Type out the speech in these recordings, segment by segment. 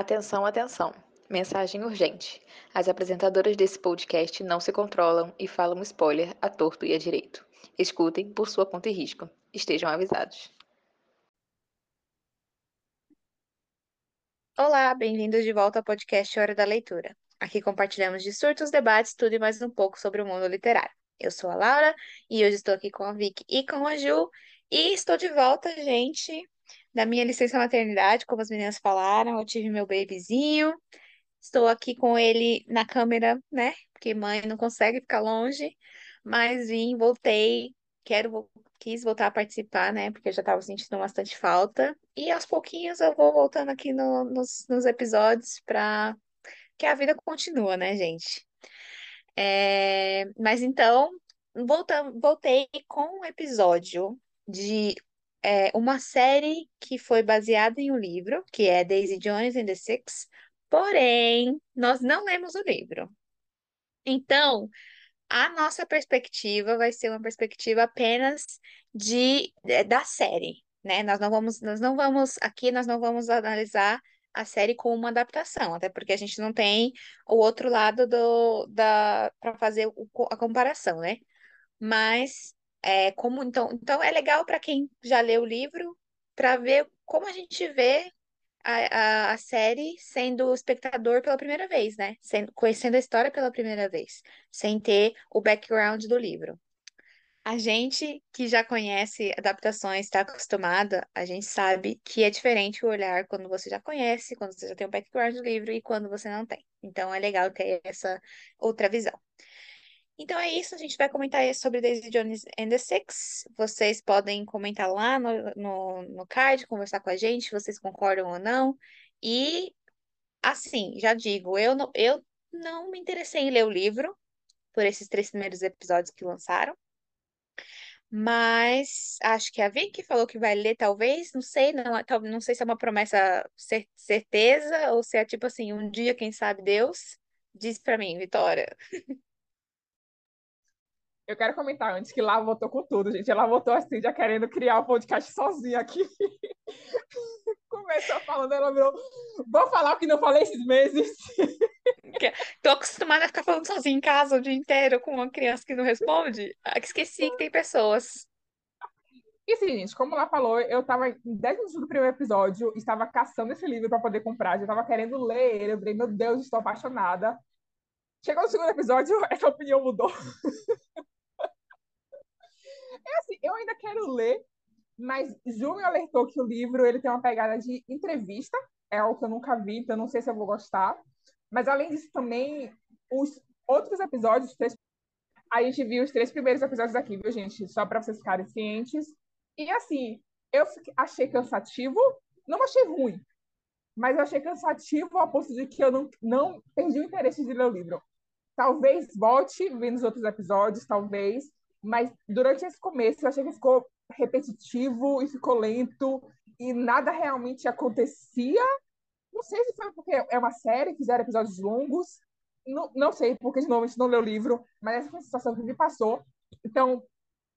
Atenção, atenção. Mensagem urgente. As apresentadoras desse podcast não se controlam e falam spoiler a torto e a direito. Escutem por sua conta e risco. Estejam avisados. Olá, bem-vindos de volta ao podcast Hora da Leitura. Aqui compartilhamos de surtos, debates, tudo e mais um pouco sobre o mundo literário. Eu sou a Laura e hoje estou aqui com a Vicky e com a Ju. E estou de volta, gente, da minha licença maternidade, como as meninas falaram. Eu tive meu babyzinho. Estou aqui com ele na câmera, né? Porque mãe não consegue ficar longe. Mas vim, voltei. Quero, quis voltar a participar, né? Porque eu já estava sentindo bastante falta. E aos pouquinhos eu vou voltando aqui no- nos, nos episódios para que a vida continua, né, gente? É, Mas então, voltam, voltei com um episódio de é, uma série que foi baseada em um livro, que é Daisy Jones and the Six, porém, nós não lemos o livro. Então, a nossa perspectiva vai ser uma perspectiva apenas de, é, da série, né? Nós não vamos, nós não vamos, aqui nós não vamos analisar a série como uma adaptação, até porque a gente não tem o outro lado do, da, para fazer a comparação, né? Mas é como então, então é legal para quem já leu o livro, para ver como a gente vê a, a, a série sendo espectador pela primeira vez, né? Sendo, conhecendo a história pela primeira vez, sem ter o background do livro. A gente que já conhece adaptações, está acostumada, a gente sabe que é diferente o olhar quando você já conhece, quando você já tem o background do livro e quando você não tem. Então é legal ter essa outra visão. Então é isso, a gente vai comentar sobre Daisy Jones and the Six. Vocês podem comentar lá no, no, no card, conversar com a gente, vocês concordam ou não. E assim, já digo, eu não, eu não me interessei em ler o livro por esses três primeiros episódios que lançaram. Mas acho que a Vicky falou que vai ler, talvez, não sei, não, não sei se é uma promessa cer- certeza ou se é tipo assim, um dia, quem sabe Deus. Diz pra mim, Vitória. Eu quero comentar antes que lá votou com tudo, gente. Ela votou assim, já querendo criar o podcast sozinha aqui. Começou falando, ela virou. Vou falar o que não falei esses meses. Tô acostumada a ficar falando sozinha em casa o dia inteiro com uma criança que não responde. Ah, Esqueci que tem pessoas. E assim, gente, como ela falou, eu tava em 10 minutos do primeiro episódio, estava caçando esse livro para poder comprar, já tava querendo ler ele. Eu falei, meu Deus, estou apaixonada. Chegou no segundo episódio, essa opinião mudou. É assim, eu ainda quero ler, mas Ju me alertou que o livro ele tem uma pegada de entrevista, é algo que eu nunca vi, então não sei se eu vou gostar. Mas além disso também, os outros episódios, os três- a gente viu os três primeiros episódios aqui, viu, gente? Só para vocês ficarem cientes. E assim, eu achei cansativo, não achei ruim, mas eu achei cansativo a ponto de que eu não, não perdi o interesse de ler o livro. Talvez volte vendo os outros episódios, talvez, mas durante esse começo eu achei que ficou repetitivo e ficou lento e nada realmente acontecia. Não sei se foi porque é uma série, fizeram episódios longos, não, não sei, porque de novo a gente não leu o livro, mas essa foi a sensação que me passou. Então,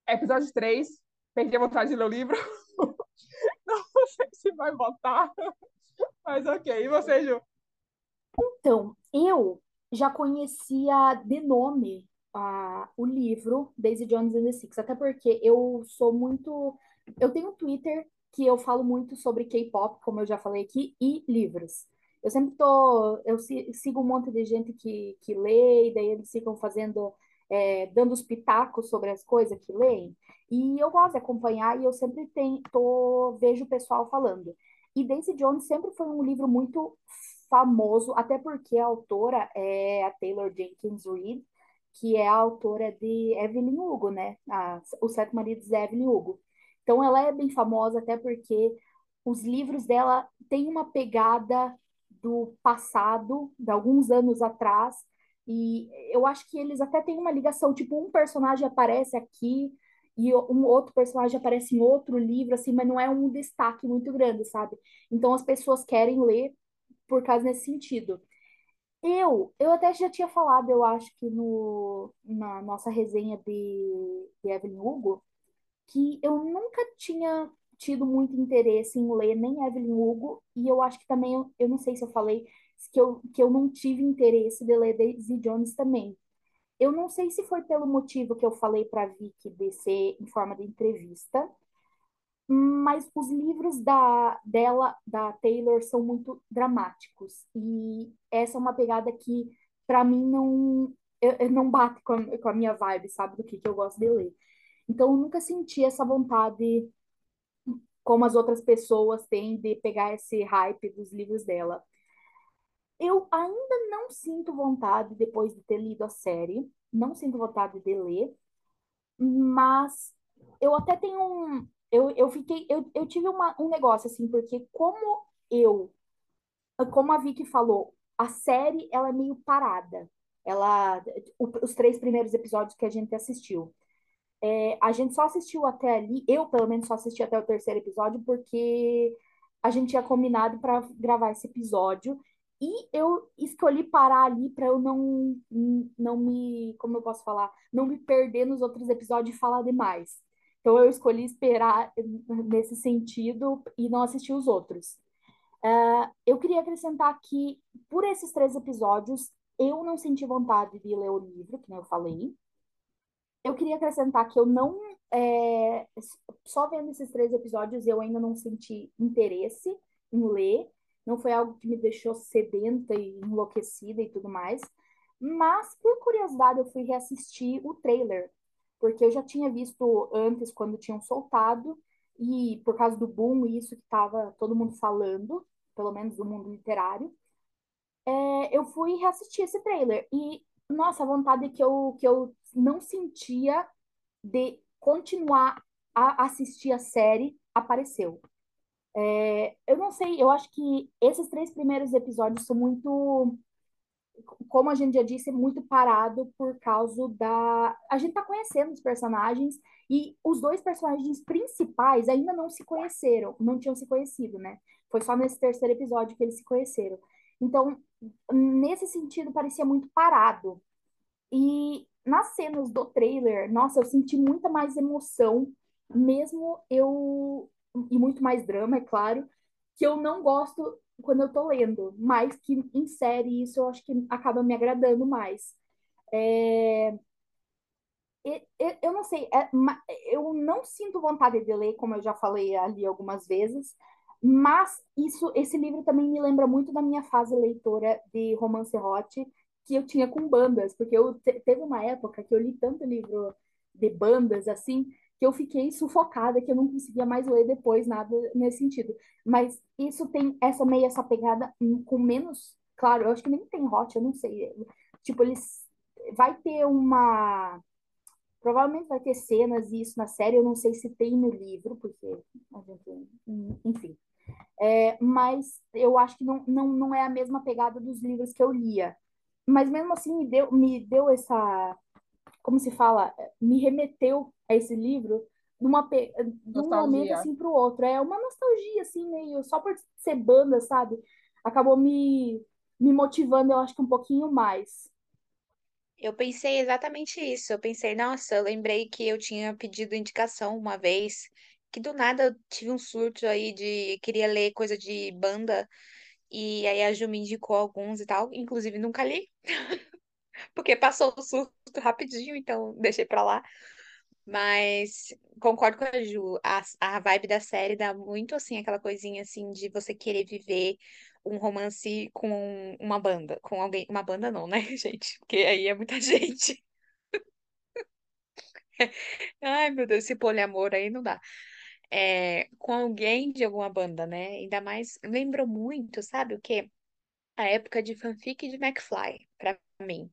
episódio 3, perdi a vontade de ler o livro. Não sei se vai voltar, mas ok. E você, Ju? Então, eu já conhecia de nome ah, o livro Daisy Jones and the Six, até porque eu sou muito. Eu tenho um Twitter que eu falo muito sobre K-pop, como eu já falei aqui, e livros. Eu sempre tô. Eu si- sigo um monte de gente que, que lê, e daí eles ficam fazendo. é, dando os pitacos sobre as coisas que leem. E eu gosto de acompanhar e eu sempre tenho, tô, vejo o pessoal falando. E Daisy Jones sempre foi um livro muito famoso, até porque a autora é a Taylor Jenkins Reid, que é a autora de Evelyn Hugo, né? A, Os Sete Maridos de Evelyn Hugo. Então ela é bem famosa até porque os livros dela têm uma pegada do passado, de alguns anos atrás, e eu acho que eles até têm uma ligação, tipo, um personagem aparece aqui e um outro personagem aparece em outro livro, assim, mas não é um destaque muito grande, sabe? Então as pessoas querem ler por causa nesse sentido. Eu, eu até já tinha falado, eu acho que no, na nossa resenha de, de Evelyn Hugo, que eu nunca tinha tido muito interesse em ler nem Evelyn Hugo, e eu acho que também, eu, eu não sei se eu falei, que eu, que eu não tive interesse de ler Daisy Jones também. Eu não sei se foi pelo motivo que eu falei para Vicky de ser em forma de entrevista, mas os livros da, dela, da Taylor, são muito dramáticos. E essa é uma pegada que, para mim, não, eu, não bate com a, com a, minha vibe, sabe, do que, que eu gosto de ler. Então, eu nunca senti essa vontade, como as outras pessoas têm, de pegar esse hype dos livros dela. Eu ainda não sinto vontade, depois de ter lido a série, não sinto vontade de ler, mas eu até tenho um. Eu, eu fiquei. Eu, eu tive uma, um negócio assim, porque como eu. Como a Vicky falou, a série ela é meio parada. Ela, o, os três primeiros episódios que a gente assistiu. É, a gente só assistiu até ali, eu pelo menos só assisti até o terceiro episódio, porque a gente tinha combinado para gravar esse episódio e eu escolhi parar ali para eu não, não me, como eu posso falar, não me perder nos outros episódios e falar demais. Então eu escolhi esperar nesse sentido e não assistir os outros. Uh, eu queria acrescentar que, por esses três episódios, eu não senti vontade de ler o livro, que eu falei. Eu queria acrescentar que eu não. É, só vendo esses três episódios, eu ainda não senti interesse em ler não foi algo que me deixou sedenta e enlouquecida e tudo mais. Mas, por curiosidade, eu fui reassistir o trailer, porque eu já tinha visto antes quando tinham soltado, e por causa do boom, isso que estava todo mundo falando, pelo menos do mundo literário, é, eu fui reassistir esse trailer. E, nossa, a vontade que eu, que eu não sentia de continuar a assistir a série apareceu. É, eu não sei, eu acho que esses três primeiros episódios são muito, como a gente já disse, muito parado por causa da. A gente tá conhecendo os personagens e os dois personagens principais ainda não se conheceram, não tinham se conhecido, né? Foi só nesse terceiro episódio que eles se conheceram. Então, nesse sentido, parecia muito parado. E nas cenas do trailer, nossa, eu senti muita mais emoção, mesmo eu e muito mais drama, é claro, que eu não gosto quando eu tô lendo, mas que em série isso eu acho que acaba me agradando mais. É... Eu não sei, é... eu não sinto vontade de ler, como eu já falei ali algumas vezes, mas isso, esse livro também me lembra muito da minha fase leitora de romance hot que eu tinha com bandas, porque eu teve uma época que eu li tanto livro de bandas assim, que eu fiquei sufocada, que eu não conseguia mais ler depois nada nesse sentido. Mas isso tem essa meio essa pegada com menos, claro, eu acho que nem tem hot, eu não sei. Tipo, eles vai ter uma provavelmente vai ter cenas e isso na série, eu não sei se tem no livro, porque enfim. É, mas eu acho que não, não, não é a mesma pegada dos livros que eu lia. Mas mesmo assim me deu, me deu essa como se fala, me remeteu a esse livro numa, de um momento assim para o outro. É uma nostalgia, assim, meio só por ser banda, sabe? Acabou me, me motivando, eu acho que um pouquinho mais. Eu pensei exatamente isso. Eu pensei, nossa, eu lembrei que eu tinha pedido indicação uma vez, que do nada eu tive um surto aí de queria ler coisa de banda, e aí a Ju me indicou alguns e tal, inclusive nunca li. porque passou o surto rapidinho, então deixei pra lá. Mas concordo com a Ju, a, a vibe da série dá muito assim, aquela coisinha assim de você querer viver um romance com uma banda, com alguém, uma banda não, né, gente? Porque aí é muita gente. Ai, meu Deus, esse poliamor aí não dá. É, com alguém de alguma banda, né? Ainda mais, lembrou muito, sabe o quê? A época de fanfic de McFly, pra mim.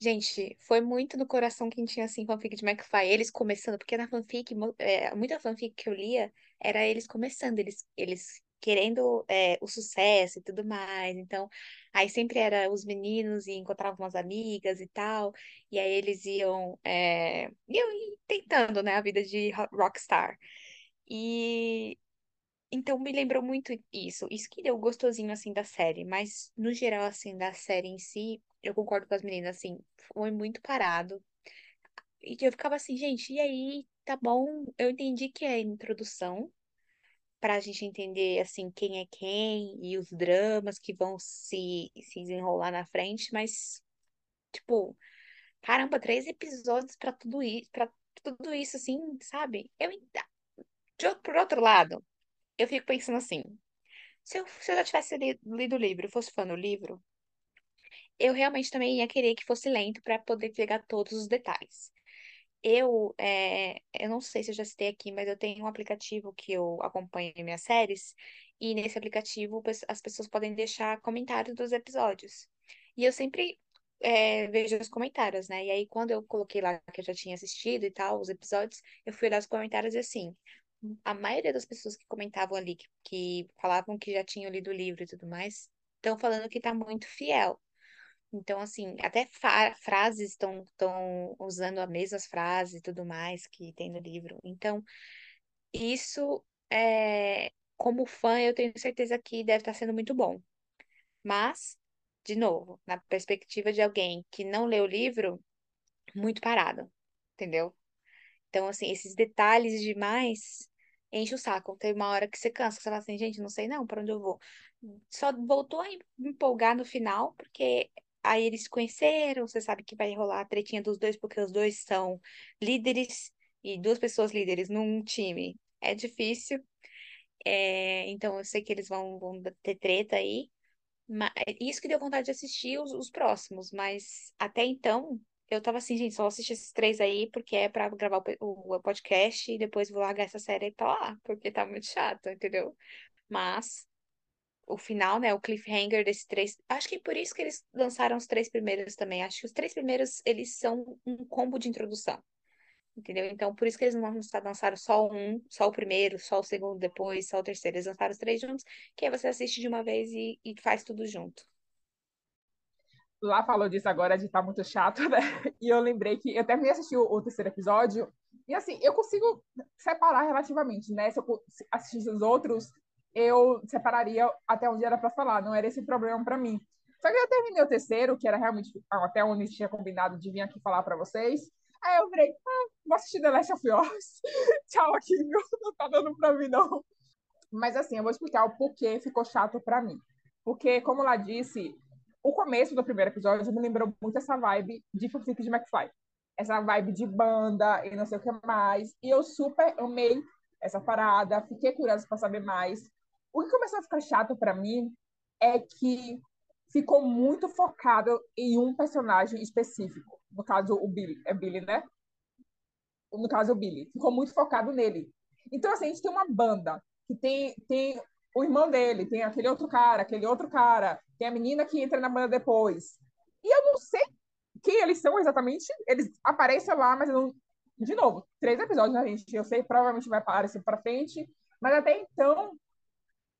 Gente, foi muito no coração quem tinha assim fanfic de McFly. Eles começando, porque na fanfic, é, muita fanfic que eu lia era eles começando, eles, eles querendo é, o sucesso e tudo mais. Então, aí sempre era os meninos e encontravam umas amigas e tal, e aí eles iam, é, iam tentando, né, a vida de rockstar. E então me lembrou muito isso. Isso que deu gostosinho assim da série, mas no geral assim da série em si, eu concordo com as meninas assim, foi muito parado. E eu ficava assim, gente, e aí, tá bom, eu entendi que é introdução, para a gente entender assim quem é quem e os dramas que vão se, se desenrolar na frente, mas tipo, caramba, três episódios para tudo isso, para tudo isso assim, sabe? Eu de, por outro lado, eu fico pensando assim, se eu, se eu já tivesse lido, lido o livro, fosse fã do livro, eu realmente também ia querer que fosse lento para poder pegar todos os detalhes. Eu, é, eu não sei se eu já citei aqui, mas eu tenho um aplicativo que eu acompanho minhas séries, e nesse aplicativo as pessoas podem deixar comentários dos episódios. E eu sempre é, vejo os comentários, né? E aí, quando eu coloquei lá que eu já tinha assistido e tal, os episódios, eu fui olhar os comentários e assim, a maioria das pessoas que comentavam ali, que, que falavam que já tinham lido o livro e tudo mais, estão falando que tá muito fiel. Então, assim, até frases estão usando as mesmas frases e tudo mais que tem no livro. Então, isso, é, como fã, eu tenho certeza que deve estar sendo muito bom. Mas, de novo, na perspectiva de alguém que não lê o livro, muito parado, entendeu? Então, assim, esses detalhes demais enche o saco. Tem uma hora que você cansa, que você fala assim, gente, não sei não para onde eu vou. Só voltou a empolgar no final, porque Aí eles se conheceram, você sabe que vai rolar a tretinha dos dois, porque os dois são líderes e duas pessoas líderes num time. É difícil. É, então eu sei que eles vão, vão ter treta aí. Mas, isso que deu vontade de assistir os, os próximos, mas até então eu tava assim, gente, só assistir esses três aí porque é pra gravar o, o podcast e depois vou largar essa série pra lá, porque tá muito chato, entendeu? Mas o final, né, o cliffhanger desses três. Acho que por isso que eles lançaram os três primeiros também. Acho que os três primeiros, eles são um combo de introdução. Entendeu? Então, por isso que eles não lançaram só um, só o primeiro, só o segundo depois, só o terceiro. Eles lançaram os três juntos, que aí você assiste de uma vez e, e faz tudo junto. Lá falou disso agora de estar tá muito chato, né? E eu lembrei que eu terminei de assistir o, o terceiro episódio, e assim, eu consigo separar relativamente, né? Se eu assistir os outros, eu separaria até onde era para falar, não era esse problema para mim. Só que eu terminei o terceiro, que era realmente até onde tinha combinado de vir aqui falar para vocês. Aí eu virei, ah, vou assistir The Last of Us. Tchau aqui. Não tá dando para mim, não. Mas assim, eu vou explicar o porquê ficou chato para mim. Porque, como ela disse, o começo do primeiro episódio me lembrou muito essa vibe de Fanfic de McFly. Essa vibe de banda e não sei o que mais. E eu super amei essa parada, fiquei curiosa para saber mais. O que começou a ficar chato para mim é que ficou muito focado em um personagem específico. No caso, o Billy. É Billy, né? No caso, o Billy. Ficou muito focado nele. Então, assim, a gente tem uma banda que tem, tem o irmão dele, tem aquele outro cara, aquele outro cara, tem a menina que entra na banda depois. E eu não sei quem eles são exatamente. Eles aparecem lá, mas eu não. De novo, três episódios, né, gente? Eu sei, provavelmente vai aparecer pra frente. Mas até então,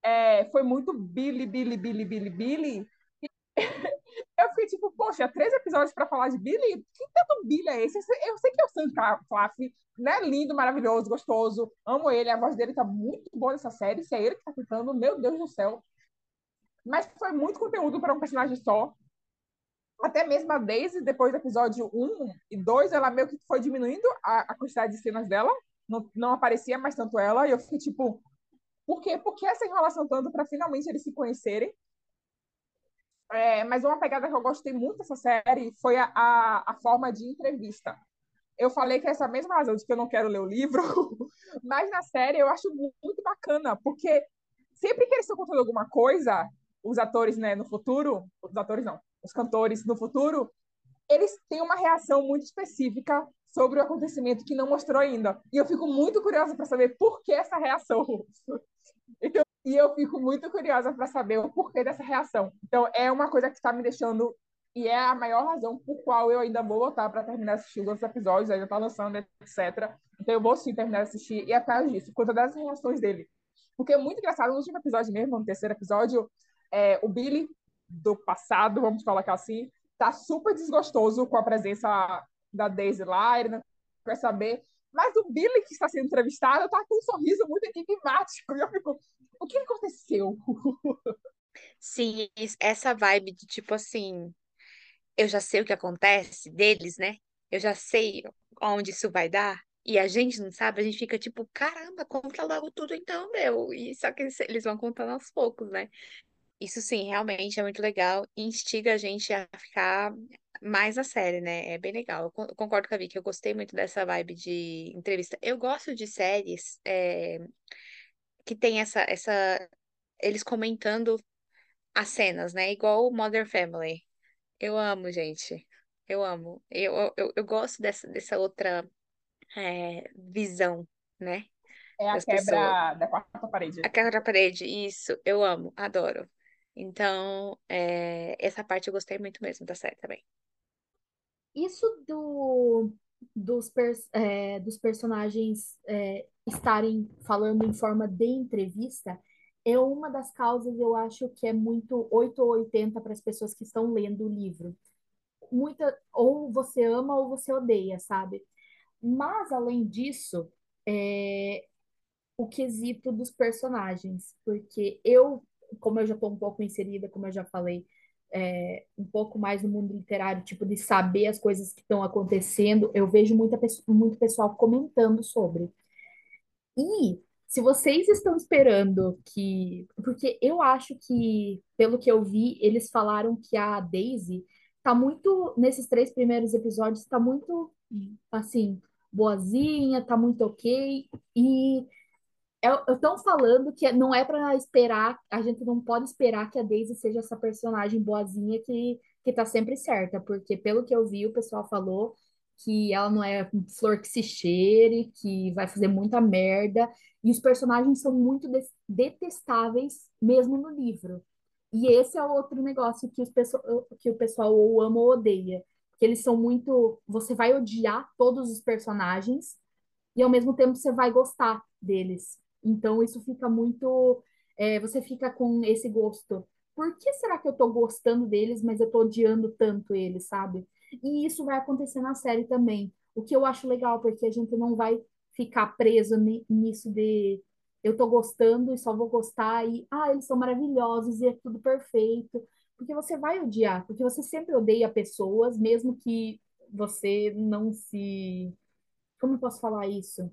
é, foi muito Billy, Billy, Billy, Billy, Billy. eu fiquei tipo, poxa, três episódios para falar de Billy? Que tanto Billy é esse? Eu sei que é o Sam Claflin, né? Lindo, maravilhoso, gostoso. Amo ele, a voz dele tá muito boa nessa série. Se é ele que tá cantando, meu Deus do céu. Mas foi muito conteúdo para um personagem só. Até mesmo a Daisy, depois do episódio 1 e 2, ela meio que foi diminuindo a, a quantidade de cenas dela. Não, não aparecia mais tanto ela. E eu fiquei tipo, por quê? Porque essa enrolação tanto para finalmente eles se conhecerem. É, mas uma pegada que eu gostei muito dessa série foi a, a, a, forma de entrevista. Eu falei que é essa mesma razão de que eu não quero ler o livro, mas na série eu acho muito bacana, porque sempre que eles estão contando alguma coisa, os atores, né, no futuro, os atores não, os cantores no futuro, eles têm uma reação muito específica sobre o acontecimento que não mostrou ainda. E eu fico muito curiosa para saber por que essa reação. Então, e eu fico muito curiosa para saber o porquê dessa reação. Então, é uma coisa que está me deixando. E é a maior razão por qual eu ainda vou voltar para terminar de assistir os outros episódios, ainda está lançando, etc. Então, eu vou sim terminar de assistir. E é por causa disso, por conta das reações dele. Porque é muito engraçado, no último episódio mesmo, no terceiro episódio, é, o Billy, do passado, vamos colocar assim, tá super desgostoso com a presença da Daisy ele não quer saber. Mas o Billy, que está sendo entrevistado, tá com um sorriso muito enigmático. E eu fico, o que aconteceu? Sim, essa vibe de tipo assim, eu já sei o que acontece deles, né? Eu já sei onde isso vai dar. e a gente não sabe, a gente fica tipo, caramba, conta logo tudo então, meu. E só que eles vão contando aos poucos, né? Isso sim, realmente é muito legal e instiga a gente a ficar mais na série, né? É bem legal. Eu con- eu concordo com a Vicky, eu gostei muito dessa vibe de entrevista. Eu gosto de séries é, que tem essa, essa, eles comentando as cenas, né? Igual o Modern Family. Eu amo, gente. Eu amo. Eu, eu, eu gosto dessa, dessa outra é, visão, né? É a Das pessoas. quebra da quarta parede. A quebra da parede, isso, eu amo, adoro. Então, é, essa parte eu gostei muito mesmo da série também. Isso do, dos, é, dos personagens é, estarem falando em forma de entrevista é uma das causas, eu acho, que é muito 8 ou 80 para as pessoas que estão lendo o livro. Muita, ou você ama ou você odeia, sabe? Mas, além disso, é, o quesito dos personagens, porque eu, como eu já estou um pouco inserida, como eu já falei, é, um pouco mais no mundo literário, tipo, de saber as coisas que estão acontecendo, eu vejo muita, muito pessoal comentando sobre. E se vocês estão esperando que. Porque eu acho que, pelo que eu vi, eles falaram que a Daisy tá muito. Nesses três primeiros episódios, tá muito, assim, boazinha, tá muito ok. E estão falando que não é para esperar, a gente não pode esperar que a Daisy seja essa personagem boazinha que, que tá sempre certa, porque pelo que eu vi, o pessoal falou que ela não é flor que se cheire, que vai fazer muita merda, e os personagens são muito detestáveis mesmo no livro. E esse é outro negócio que, os que o pessoal ou ama ou odeia, que eles são muito, você vai odiar todos os personagens, e ao mesmo tempo você vai gostar deles. Então isso fica muito. é, você fica com esse gosto. Por que será que eu tô gostando deles, mas eu tô odiando tanto eles, sabe? E isso vai acontecer na série também. O que eu acho legal, porque a gente não vai ficar preso ni- nisso de eu tô gostando e só vou gostar e ah, eles são maravilhosos e é tudo perfeito. Porque você vai odiar, porque você sempre odeia pessoas, mesmo que você não se como eu posso falar isso?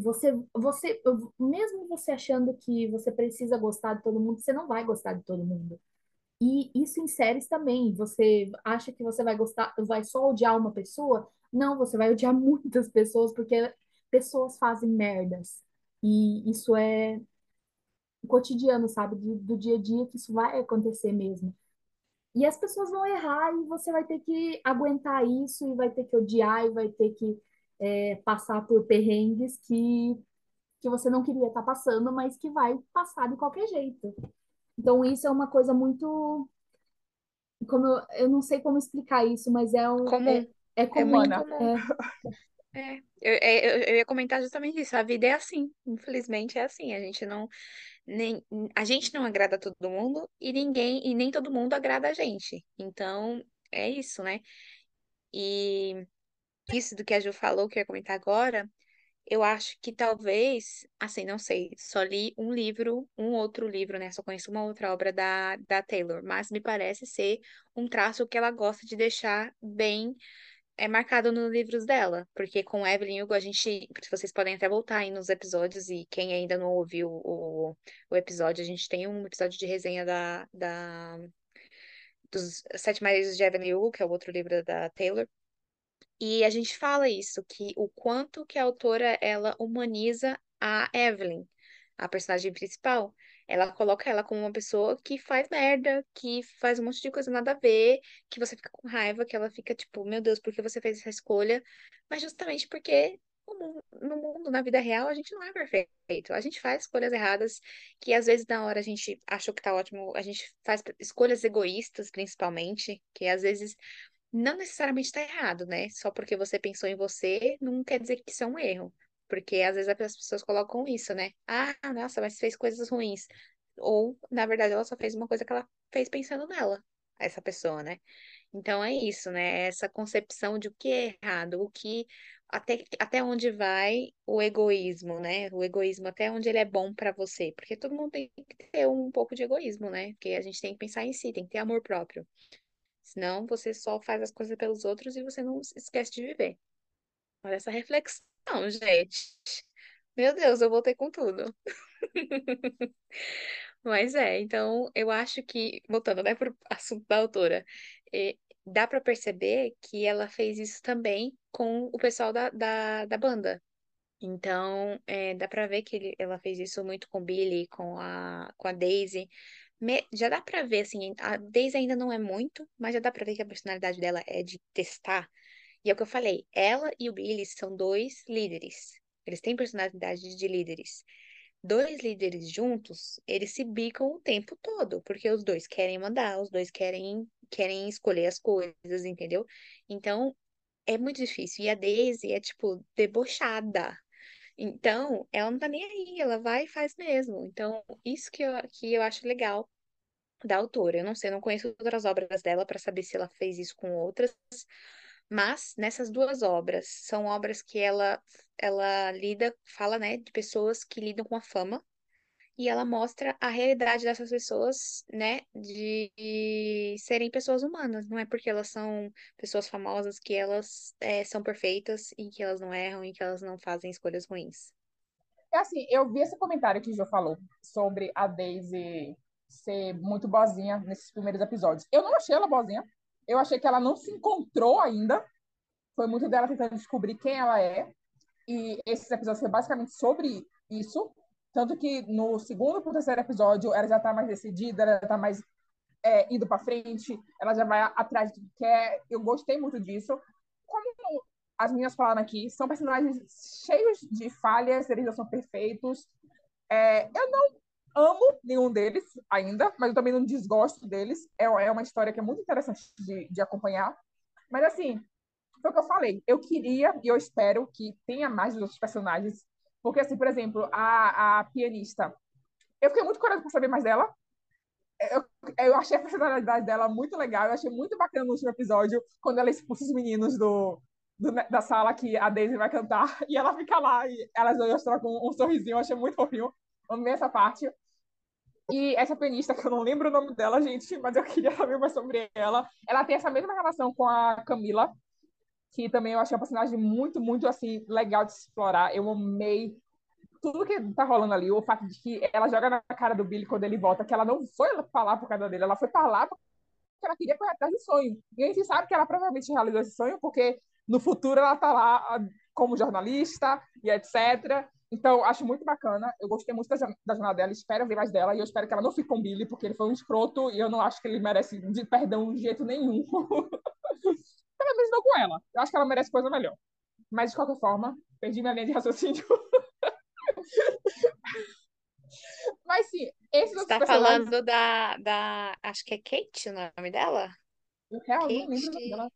Você, você, mesmo você achando que você precisa gostar de todo mundo, você não vai gostar de todo mundo. E isso em séries também. Você acha que você vai gostar, vai só odiar uma pessoa? Não, você vai odiar muitas pessoas, porque pessoas fazem merdas. E isso é cotidiano, sabe? Do, do dia a dia que isso vai acontecer mesmo. E as pessoas vão errar e você vai ter que aguentar isso e vai ter que odiar e vai ter que é, passar por perrengues que, que você não queria estar passando, mas que vai passar de qualquer jeito. Então, isso é uma coisa muito. Como eu, eu não sei como explicar isso, mas é um. Comum. É, é É comum. É, É, eu, é, eu, eu ia comentar justamente isso. A vida é assim. Infelizmente é assim. A gente não, nem, a gente não agrada todo mundo e ninguém, e nem todo mundo agrada a gente. Então, é isso, né? E isso do que a Ju falou, que eu ia comentar agora, eu acho que talvez, assim, não sei, só li um livro, um outro livro, né? Só conheço uma outra obra da, da Taylor, mas me parece ser um traço que ela gosta de deixar bem é marcado nos livros dela, porque com Evelyn Hugo a gente, vocês podem até voltar aí nos episódios e quem ainda não ouviu o, o episódio, a gente tem um episódio de resenha da, da dos Sete Maridos de Evelyn Hugo, que é o outro livro da Taylor, e a gente fala isso, que o quanto que a autora ela humaniza a Evelyn, a personagem principal. Ela coloca ela como uma pessoa que faz merda, que faz um monte de coisa nada a ver, que você fica com raiva, que ela fica tipo, meu Deus, por que você fez essa escolha? Mas justamente porque no mu- no mundo, na vida real, a gente não é perfeito. A gente faz escolhas erradas, que às vezes na hora a gente achou que tá ótimo, a gente faz escolhas egoístas, principalmente, que às vezes não necessariamente está errado, né? Só porque você pensou em você, não quer dizer que isso é um erro. Porque às vezes as pessoas colocam isso, né? Ah, nossa, mas fez coisas ruins. Ou, na verdade, ela só fez uma coisa que ela fez pensando nela, essa pessoa, né? Então é isso, né? Essa concepção de o que é errado, o que até, até onde vai o egoísmo, né? O egoísmo até onde ele é bom pra você, porque todo mundo tem que ter um pouco de egoísmo, né? Porque a gente tem que pensar em si, tem que ter amor próprio. Senão você só faz as coisas pelos outros e você não esquece de viver. Olha essa reflexão, gente. Meu Deus, eu voltei com tudo. Mas é, então eu acho que, voltando, né, para o assunto da autora, eh, dá para perceber que ela fez isso também com o pessoal da, da, da banda. Então, é, dá pra ver que ele- ela fez isso muito com o Billy, com a, com a Daisy. Me- já dá pra ver, assim, a Daisy ainda não é muito, mas já dá pra ver que a personalidade dela é de testar. E é o que eu falei, ela e o Billy são dois líderes. Eles têm personalidade de líderes. Dois líderes juntos, eles se bicam o tempo todo, porque os dois querem mandar, os dois querem, querem escolher as coisas, entendeu? Então, é muito difícil. E a Daisy é, tipo, debochada. Então, ela não tá nem aí, ela vai e faz mesmo. Então, isso que eu, que eu acho legal da autora. Eu não sei, eu não conheço outras obras dela para saber se ela fez isso com outras, mas nessas duas obras, são obras que ela ela lida, fala, né, de pessoas que lidam com a fama e ela mostra a realidade dessas pessoas, né, de serem pessoas humanas. Não é porque elas são pessoas famosas que elas é, são perfeitas e que elas não erram e que elas não fazem escolhas ruins. É assim, eu vi esse comentário que o Jô falou sobre a Daisy ser muito boazinha nesses primeiros episódios. Eu não achei ela boazinha. Eu achei que ela não se encontrou ainda. Foi muito dela tentando descobrir quem ela é. E esses episódios foi basicamente sobre isso. Tanto que no segundo para terceiro episódio ela já está mais decidida, ela está mais é, indo para frente, ela já vai atrás do que quer. Eu gostei muito disso. Como as meninas falaram aqui, são personagens cheios de falhas, eles não são perfeitos. É, eu não amo nenhum deles ainda, mas eu também não desgosto deles. É, é uma história que é muito interessante de, de acompanhar. Mas assim, foi o que eu falei. Eu queria e eu espero que tenha mais dos outros personagens. Porque, assim, por exemplo, a, a pianista. Eu fiquei muito curiosa para saber mais dela. Eu, eu achei a personalidade dela muito legal. Eu achei muito bacana no último episódio, quando ela expulsa os meninos do, do da sala que a Daisy vai cantar. E ela fica lá e elas duas trocam um, um sorrisinho. Eu achei muito fofinho. Amei essa parte. E essa pianista, que eu não lembro o nome dela, gente, mas eu queria saber mais sobre ela. Ela tem essa mesma relação com a Camila, que também eu achei uma personagem muito, muito, assim, legal de explorar. Eu amei tudo que tá rolando ali, o fato de que ela joga na cara do Billy quando ele volta, que ela não foi falar por causa dele, ela foi falar porque ela queria correr atrás do sonho. E a gente sabe que ela provavelmente realizou esse sonho, porque no futuro ela tá lá como jornalista e etc. Então, acho muito bacana. Eu gostei muito da, da jornada dela, espero ver mais dela, e eu espero que ela não fique com o Billy, porque ele foi um escroto, e eu não acho que ele merece de perdão de jeito nenhum. Pelo menos não com ela. Eu acho que ela merece coisa melhor. Mas, de qualquer forma, perdi minha linha de raciocínio. Mas sim, esses Você tá personagens. falando da, da. Acho que é Kate o nome dela? Eu realmente não lembro o dela.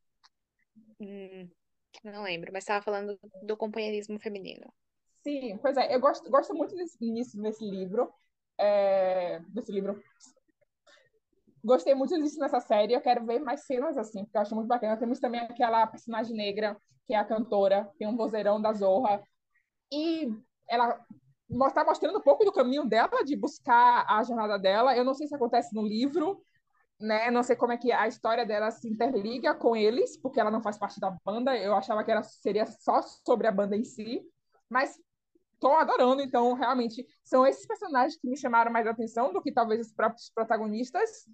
Hum, não lembro, mas estava falando do companheirismo feminino. Sim, pois é, eu gosto, gosto muito desse início desse livro. É, desse livro. Gostei muito disso nessa série. Eu quero ver mais cenas assim, porque eu acho muito bacana. Temos também aquela personagem negra, que é a cantora, tem um vozeirão da Zorra. E ela está mostrando um pouco do caminho dela, de buscar a jornada dela. Eu não sei se acontece no livro, né? Não sei como é que a história dela se interliga com eles, porque ela não faz parte da banda. Eu achava que era, seria só sobre a banda em si. Mas estou adorando, então realmente são esses personagens que me chamaram mais atenção do que talvez os próprios protagonistas.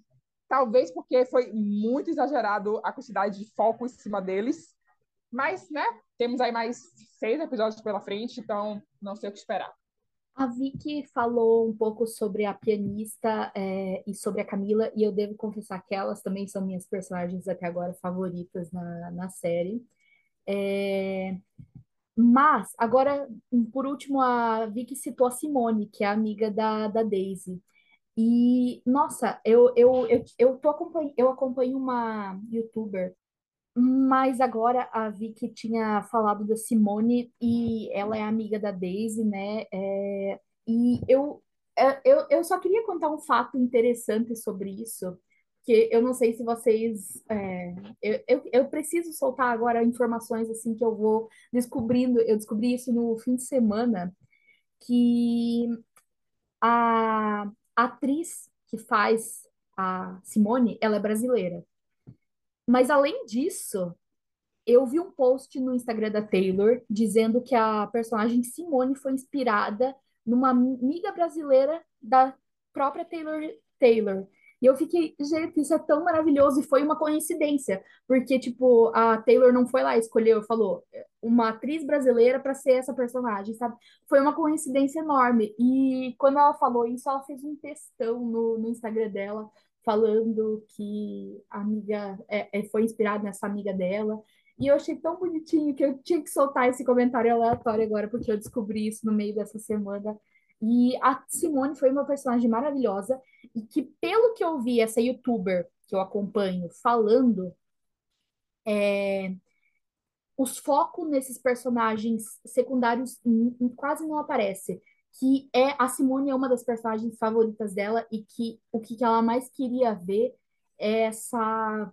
Talvez porque foi muito exagerado a quantidade de foco em cima deles. Mas, né, temos aí mais seis episódios pela frente, então não sei o que esperar. A Vicky falou um pouco sobre a pianista é, e sobre a Camila, e eu devo confessar que elas também são minhas personagens até agora favoritas na, na série. É, mas, agora, por último, a Vicky citou a Simone, que é amiga da, da Daisy. E, nossa, eu, eu, eu, eu, tô acompanhando, eu acompanho uma youtuber, mas agora a Vicky tinha falado da Simone e ela é amiga da Daisy, né? É, e eu, é, eu, eu só queria contar um fato interessante sobre isso, que eu não sei se vocês. é, eu, eu, eu preciso soltar agora informações assim que eu vou descobrindo. Eu descobri isso no fim de semana, que a atriz que faz a Simone, ela é brasileira. Mas além disso, eu vi um post no Instagram da Taylor dizendo que a personagem Simone foi inspirada numa amiga brasileira da própria Taylor Taylor. E eu fiquei, gente, isso é tão maravilhoso e foi uma coincidência, porque tipo, a Taylor não foi lá escolheu, falou uma atriz brasileira para ser essa personagem, sabe? Foi uma coincidência enorme. E quando ela falou isso, ela fez um textão no, no Instagram dela falando que a amiga é, é, foi inspirada nessa amiga dela. E eu achei tão bonitinho que eu tinha que soltar esse comentário aleatório agora, porque eu descobri isso no meio dessa semana. E a Simone foi uma personagem maravilhosa e que, pelo que eu vi, essa youtuber que eu acompanho falando, é, os focos nesses personagens secundários quase não aparece. Que é a Simone é uma das personagens favoritas dela e que o que ela mais queria ver é essa,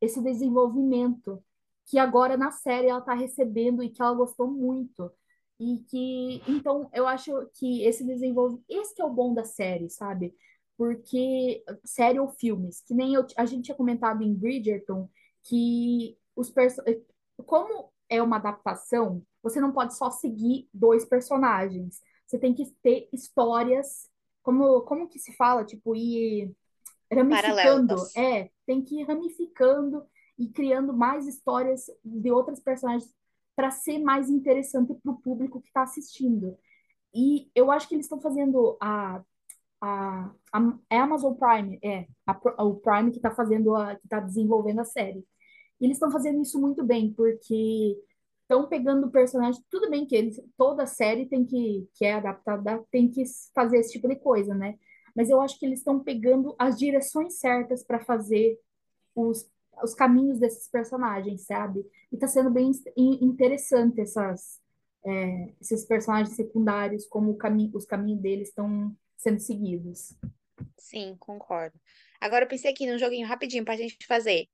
esse desenvolvimento que agora na série ela está recebendo e que ela gostou muito. E que, então, eu acho que esse desenvolve, esse é o bom da série, sabe? Porque série ou filmes, que nem eu, a gente tinha comentado em Bridgerton, que os como é uma adaptação, você não pode só seguir dois personagens. Você tem que ter histórias, como como que se fala, tipo, ir ramificando, Paralelas. é, tem que ir ramificando e criando mais histórias de outras personagens para ser mais interessante para o público que está assistindo. E eu acho que eles estão fazendo a, a, a Amazon Prime, é, a, o Prime que está fazendo a, que está desenvolvendo a série. E eles estão fazendo isso muito bem, porque estão pegando personagens. Tudo bem que eles, toda série tem que, que é adaptada, tem que fazer esse tipo de coisa, né? Mas eu acho que eles estão pegando as direções certas para fazer os, os caminhos desses personagens, sabe? E tá sendo bem interessante essas, é, esses personagens secundários, como o caminho, os caminhos deles estão sendo seguidos. Sim, concordo. Agora eu pensei aqui num joguinho rapidinho pra gente fazer.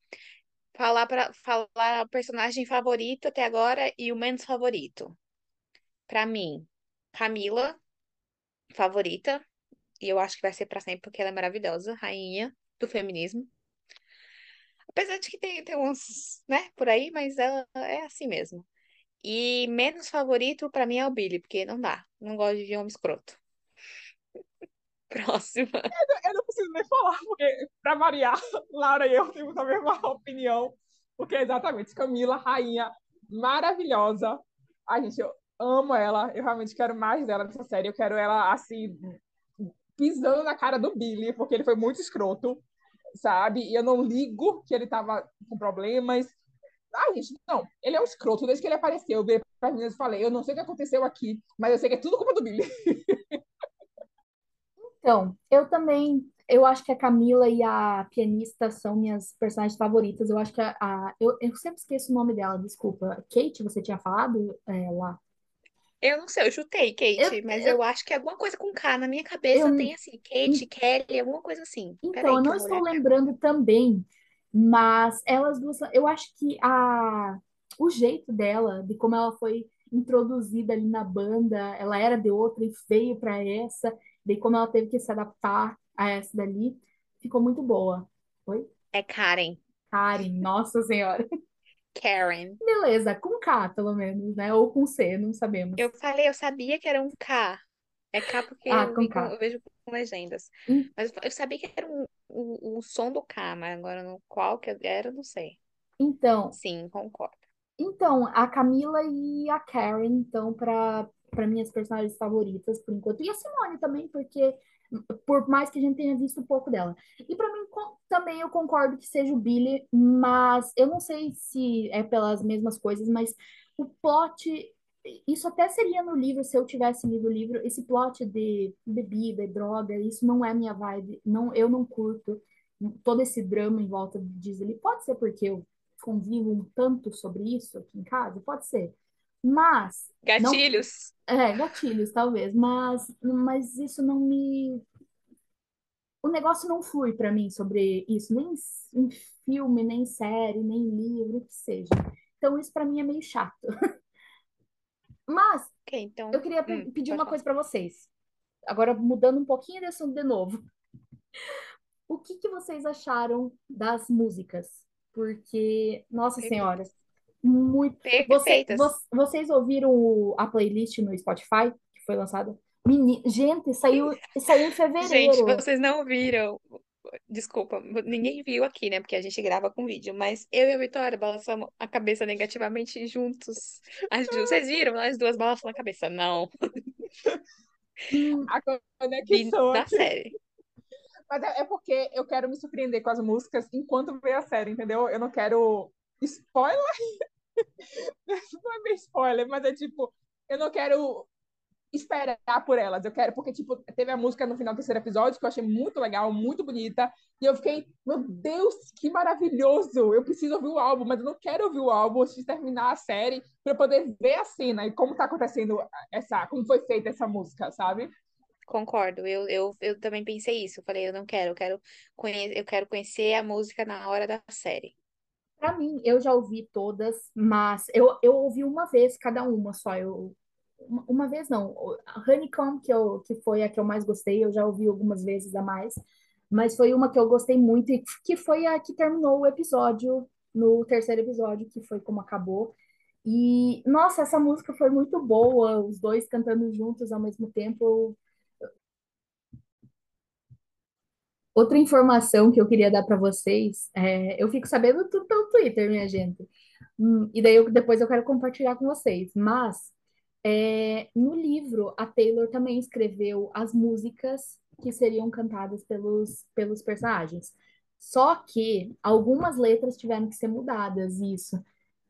Falar para falar o personagem favorito até agora e o menos favorito. Pra mim, Camila, favorita. E eu acho que vai ser pra sempre porque ela é maravilhosa, rainha do feminismo. Apesar de que tem, tem uns, né, por aí, mas ela é assim mesmo. E menos favorito pra mim é o Billy, porque não dá. Não gosto de ver homem escroto. Próxima. Eu não preciso nem falar, porque, pra variar, Laura e eu temos a mesma opinião. Porque, exatamente, Camila, rainha maravilhosa. A gente, eu amo ela. Eu realmente quero mais dela nessa série. Eu quero ela, assim, pisando na cara do Billy, porque ele foi muito escroto sabe? E eu não ligo que ele tava com problemas. Ah, gente, não. Ele é um escroto desde que ele apareceu. Eu vi para as meninas e falei, eu não sei o que aconteceu aqui, mas eu sei que é tudo culpa do Billy. Então, eu também, eu acho que a Camila e a pianista são minhas personagens favoritas. Eu acho que a, a eu, eu sempre esqueço o nome dela, desculpa. Kate, você tinha falado é, lá? Eu não sei, eu chutei Kate, Eu- mas eu- eu acho que alguma coisa com K. Na minha cabeça Eu- tem assim, Kate, Kelly, alguma coisa assim. Então, Peraí, eu não estou olhar. lembrando também, mas elas duas, eu acho que a, o jeito dela, de como ela foi introduzida ali na banda, ela era de outra e veio para essa, de como ela teve que se adaptar a essa dali, ficou muito boa. Oi? É Karen. Karen, nossa senhora. Karen. Beleza, com K, pelo menos, né? Ou com C, não sabemos. Eu falei, eu sabia que era um K. É K porque Ah, eu, com- K. eu vejo com legendas. Hum. Mas eu sabia que era um, um, um som do K, mas agora no qual que era, eu não sei. Então, Sim, concordo. Então, a Camila e a Karen estão para para minhas personagens favoritas por enquanto. E a Simone também, porque por mais que a gente tenha visto pouco dela. E para mim também eu concordo que seja o Billy, mas eu não sei se é pelas mesmas coisas, mas o plot isso até seria no livro se eu tivesse lido o livro. Esse plot de bebida, droga, isso não é minha vibe. Não, eu não curto todo esse drama em volta de Disney. Pode ser porque eu convivo um tanto sobre isso aqui em casa, pode ser. Mas não, Gatilhos. é, gatilhos talvez, mas mas isso não me o negócio não flui para mim sobre isso, nem em filme, nem série, nem livro, o que seja. Então isso para mim é meio chato. Mas Ok, então. eu queria Hum, pedir uma falar. coisa para vocês. Agora mudando um pouquinho de assunto de novo. O que que vocês acharam das músicas? Porque, nossa senhora, Muito. Você, Perfeitas. vo- vocês ouviram a playlist no Spotify que foi lançada? Meni- Gente, saiu, saiu em Gente, fevereiro. vocês não viram. Desculpa, ninguém viu aqui, né? Porque a gente grava com vídeo, mas eu e a Vitória balançamos a cabeça negativamente juntos. As duas, vocês viram? As duas balançando a cabeça. Não, A conexão da aqui. série. Mas é, é porque eu quero me surpreender com as músicas enquanto ver a série, entendeu? Eu não quero spoiler. Não é bem spoiler, mas é tipo, eu não quero esperar por elas. Eu quero, porque, tipo, teve a música no final do terceiro episódio que eu achei muito legal, muito bonita. E eu fiquei, meu Deus, que maravilhoso! Eu preciso ouvir o álbum, mas eu não quero ouvir o álbum antes de terminar a série para poder ver a cena e como tá acontecendo essa, como foi feita essa música, sabe? Concordo, eu, eu, eu também pensei isso. Eu falei, eu não quero, eu quero, conhe eu quero conhecer a música na hora da série. Pra mim, eu já ouvi todas, mas eu, eu ouvi uma vez cada uma só. Eu, uma, uma vez não. Honeycomb, que, eu, que foi a que eu mais gostei, eu já ouvi algumas vezes a mais, mas foi uma que eu gostei muito e que foi a que terminou o episódio, no terceiro episódio, que foi como acabou. E, nossa, essa música foi muito boa, os dois cantando juntos ao mesmo tempo. Outra informação que eu queria dar para vocês, é, eu fico sabendo tudo pelo Twitter, minha gente. Hum, e daí eu- depois eu quero compartilhar com vocês. Mas é, no livro, a Taylor também escreveu as músicas que seriam cantadas pelos, pelos personagens. Só que algumas letras tiveram que ser mudadas, isso.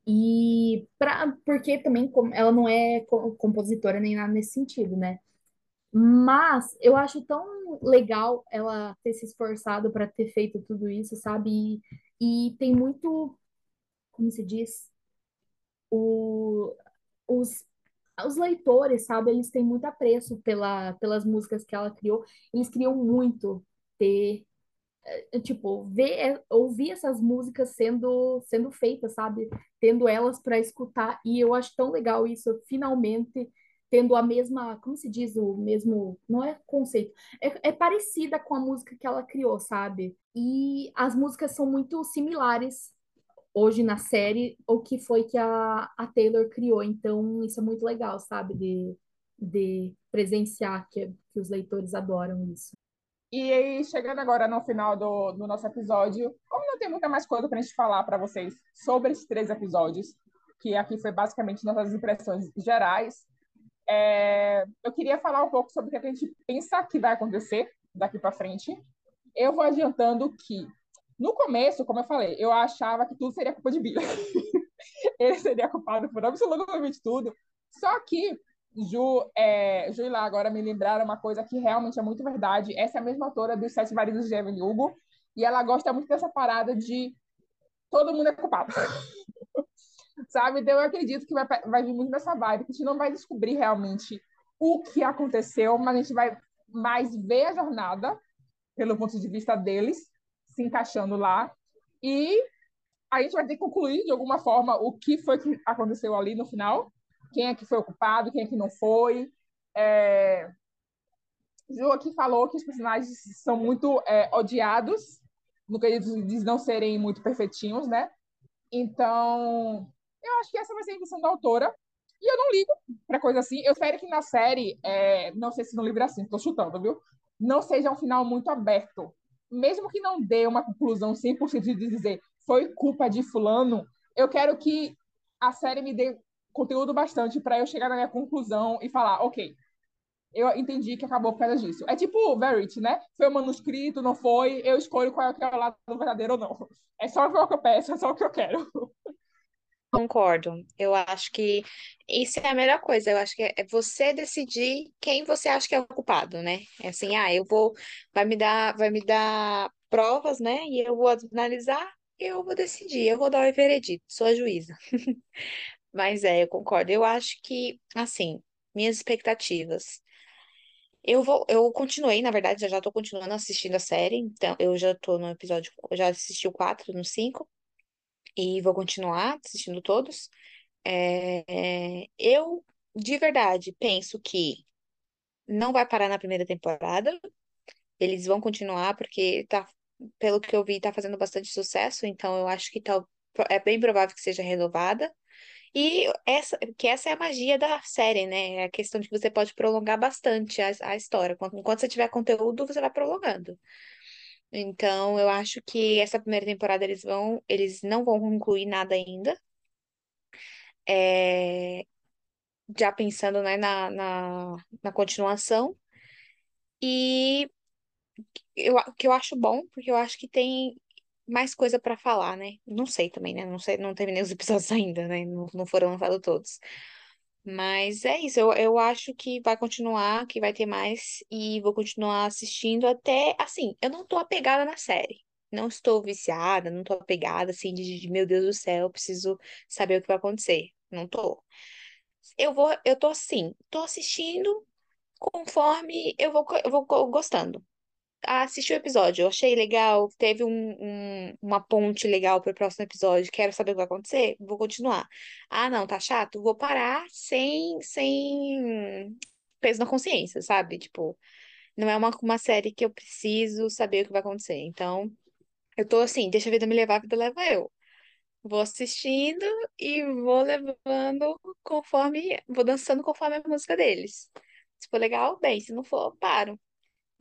E pra, porque também ela não é co- compositora nem nada nesse sentido, né? Mas eu acho tão legal ela ter se esforçado para ter feito tudo isso, sabe? E, e tem muito, como se diz, o, os, os leitores, sabe? Eles têm muito apreço pela, pelas músicas que ela criou. Eles queriam muito ter é, tipo, ver, ouvir essas músicas sendo, sendo feitas, sabe? Tendo elas para escutar. E eu acho tão legal isso, finalmente tendo a mesma, como se diz, o mesmo, não é conceito, é, é parecida com a música que ela criou, sabe? E as músicas são muito similares hoje na série, o que foi que a, a Taylor criou. Então, isso é muito legal, sabe? De, de presenciar que, que os leitores adoram isso. E aí, chegando agora no final do, do nosso episódio, como não tem muita mais coisa para a gente falar para vocês sobre esses três episódios, que aqui foi basicamente nossas impressões gerais, é, eu queria falar um pouco sobre o que a gente pensa que vai acontecer daqui para frente. Eu vou adiantando que, no começo, como eu falei, eu achava que tudo seria culpa de Billy. Ele seria culpado por absolutamente tudo. Só que Ju, é, Ju e lá agora me lembraram uma coisa que realmente é muito verdade. Essa é a mesma autora dos Sete Maridos de Evelyn Hugo, e ela gosta muito dessa parada de todo mundo é culpado. Sabe? Então eu acredito que vai, vai vir muito nessa vibe, que a gente não vai descobrir realmente o que aconteceu, mas a gente vai mais ver a jornada pelo ponto de vista deles, se encaixando lá. E a gente vai ter que concluir de alguma forma o que foi que aconteceu ali no final quem é que foi ocupado, quem é que não foi. É... Ju aqui falou que os personagens são muito é, odiados, no quesito de não serem muito perfeitinhos, né? Então, eu acho que essa vai ser a intenção da autora. E eu não ligo pra coisa assim. Eu espero que na série, é... não sei se no livro é assim, tô chutando, viu? Não seja um final muito aberto. Mesmo que não dê uma conclusão 100% de dizer foi culpa de fulano, eu quero que a série me dê conteúdo bastante para eu chegar na minha conclusão e falar, ok, eu entendi que acabou por causa disso. É tipo Verity, né? Foi um manuscrito, não foi, eu escolho qual é o lado verdadeiro ou não. É só o que eu peço, é só o que eu quero. Concordo. Eu acho que isso é a melhor coisa. Eu acho que é você decidir quem você acha que é o culpado, né? É assim, ah, eu vou, vai me dar, vai me dar provas, né? E eu vou analisar, eu vou decidir, eu vou dar o veredito, sou a juíza. Mas é, eu concordo. Eu acho que, assim, minhas expectativas. Eu vou, eu continuei, na verdade, eu já tô continuando assistindo a série, então eu já tô no episódio, já assisti o 4, no 5, e vou continuar assistindo todos. É, eu, de verdade, penso que não vai parar na primeira temporada, eles vão continuar, porque tá, pelo que eu vi, tá fazendo bastante sucesso, então eu acho que tá, é bem provável que seja renovada. E essa, que essa é a magia da série, né? É a questão de que você pode prolongar bastante a, a história. Enquanto, enquanto você tiver conteúdo, você vai prolongando. Então, eu acho que essa primeira temporada eles vão, eles não vão concluir nada ainda. É, já pensando, né, na, na, na continuação. E eu, que eu acho bom, porque eu acho que tem mais coisa pra falar, né? Não sei também, né? Não sei, não terminei os episódios ainda, né? Não, não foram lançados todos. Mas é isso, eu, eu acho que vai continuar, que vai ter mais, e vou continuar assistindo até, assim, eu não tô apegada na série. Não estou viciada, não tô apegada, assim, de, de meu Deus do céu, preciso saber o que vai acontecer. Não tô. Eu vou, eu tô assim, tô assistindo conforme eu vou, eu vou gostando assisti o episódio, eu achei legal, teve um, um- uma ponte legal para o próximo episódio, quero saber o que vai acontecer, vou continuar. Ah, não, tá chato? Vou parar sem, sem peso na consciência, sabe? Tipo, não é uma, uma série que eu preciso saber o que vai acontecer. Então, eu tô assim, deixa a vida me levar, a vida leva eu. Vou assistindo e vou levando conforme, vou dançando conforme a música deles. Se for legal, bem, se não for, paro.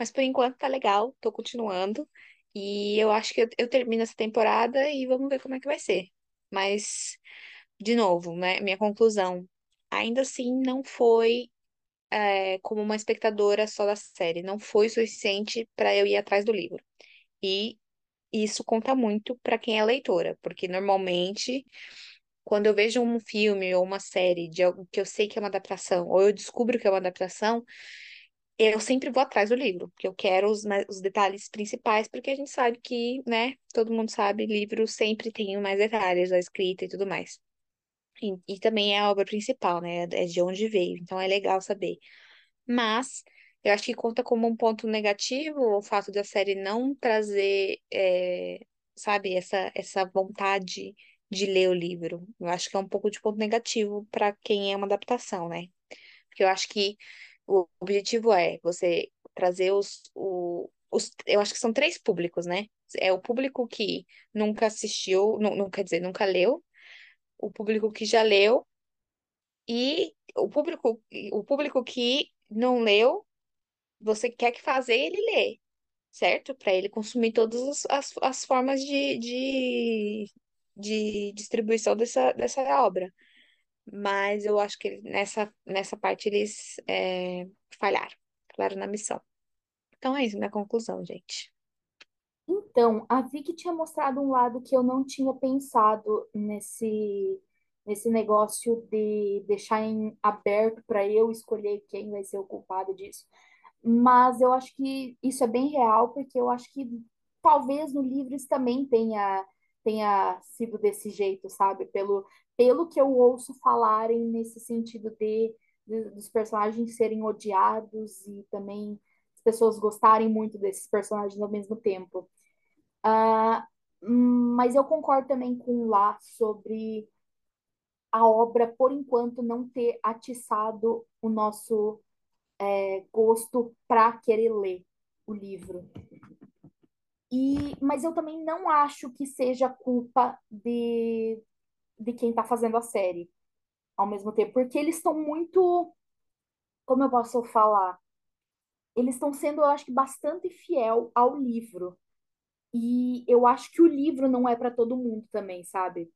Mas por enquanto tá legal, tô continuando. E eu acho que eu, eu termino essa temporada e vamos ver como é que vai ser. Mas, de novo, né, minha conclusão. Ainda assim, não foi é, como uma espectadora só da série. Não foi suficiente para eu ir atrás do livro. E isso conta muito para quem é leitora, porque normalmente, quando eu vejo um filme ou uma série de algo que eu sei que é uma adaptação, ou eu descubro que é uma adaptação, eu sempre vou atrás do livro, porque eu quero os, os detalhes principais, porque a gente sabe que, né, todo mundo sabe, livro sempre tem mais detalhes, a escrita e tudo mais. E, e também é a obra principal, né, é de onde veio, então é legal saber. Mas eu acho que conta como um ponto negativo o fato da série não trazer, é, sabe, essa, essa vontade de ler o livro. Eu acho que é um pouco de ponto negativo para quem é uma adaptação, né? Porque eu acho que o objetivo é você trazer os, o, os. Eu acho que são três públicos, né? É o público que nunca assistiu, não, não quer dizer, nunca leu, o público que já leu e o público, o público que não leu, você quer que fazer ele ler, certo? Para ele consumir todas as, as, as formas de, de, de distribuição dessa, dessa obra. Mas eu acho que nessa, nessa parte eles é, falharam, falharam na missão. Então é isso, minha conclusão, gente. Então, a Vicky tinha mostrado um lado que eu não tinha pensado nesse, nesse negócio de deixar em aberto para eu escolher quem vai ser o culpado disso. Mas eu acho que isso é bem real, porque eu acho que talvez no livro isso também tenha, tenha sido desse jeito, sabe? Pelo, pelo que eu ouço falarem nesse sentido de, de- dos personagens serem odiados e também as pessoas gostarem muito desses personagens ao mesmo tempo. Hum, mas eu concordo também com Lá sobre a obra, por enquanto, não ter atiçado o nosso é, gosto para querer ler o livro. E, mas eu também não acho que seja culpa de, de quem está fazendo a série ao mesmo tempo, porque eles estão muito, como eu posso falar, eles estão sendo, eu acho que, bastante fiel ao livro. E eu acho que o livro não é para todo mundo também, sabe?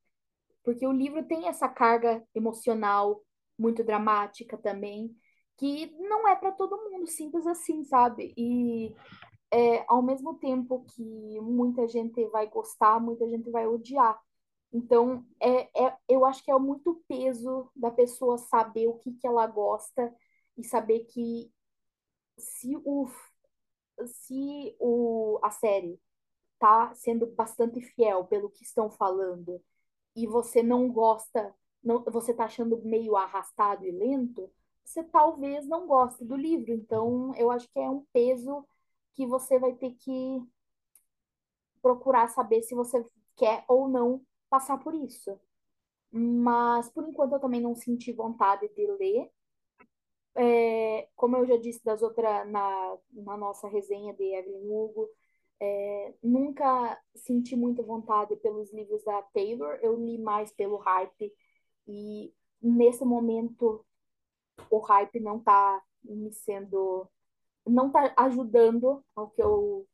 Porque o livro tem essa carga emocional muito dramática também, que não é para todo mundo, simples assim, sabe? E é, ao mesmo tempo que muita gente vai gostar, muita gente vai odiar. Então, é, é, eu acho que é muito peso da pessoa saber o que, que ela gosta e saber que se o, se o, a série tá sendo bastante fiel pelo que estão falando e você não gosta, não, você tá achando meio arrastado e lento, você talvez não goste do livro. Então, eu acho que é um peso que você vai ter que procurar saber se você quer ou não passar por isso. Mas, por enquanto, eu também não senti vontade de ler. É, como eu já disse das outras na, na nossa resenha de Evelyn Hugo, é, nunca senti muita vontade pelos livros da Taylor. Eu li mais pelo hype E nesse momento o hype não tá me sendo não tá ajudando ao que eu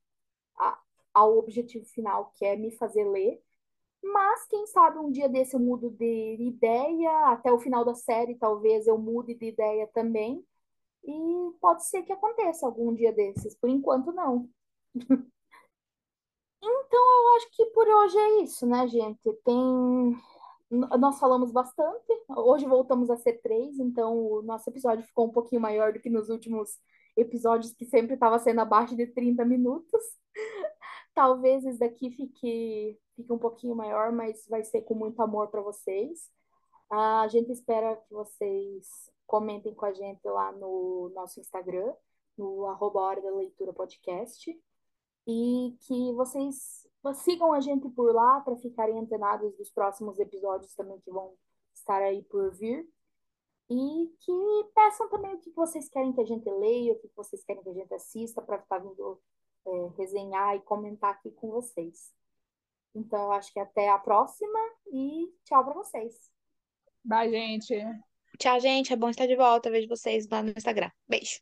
a, ao objetivo final, que é me fazer ler. Mas quem sabe um dia desse eu mudo de ideia, até o final da série talvez eu mude de ideia também. E pode ser que aconteça algum dia desses. Por enquanto, não. então, eu acho que por hoje é isso, né, gente? Tem. Nós falamos bastante. Hoje voltamos a ser três, então o nosso episódio ficou um pouquinho maior do que nos últimos episódios, que sempre estava sendo abaixo de 30 minutos. Talvez esse daqui fique, fique um pouquinho maior, mas vai ser com muito amor para vocês. A gente espera que vocês comentem com a gente lá no nosso Instagram, no arroba Hora da Leitura Podcast, e que vocês sigam a gente por lá para ficarem antenados dos próximos episódios também que vão estar aí por vir. E que peçam também o que vocês querem que a gente leia, o que vocês querem que a gente assista, para estar vindo é, resenhar e comentar aqui com vocês. Então, eu acho que até a próxima e tchau para vocês. Bye, gente. Tchau, gente. É bom estar de volta. Vejo vocês lá no Instagram. Beijo.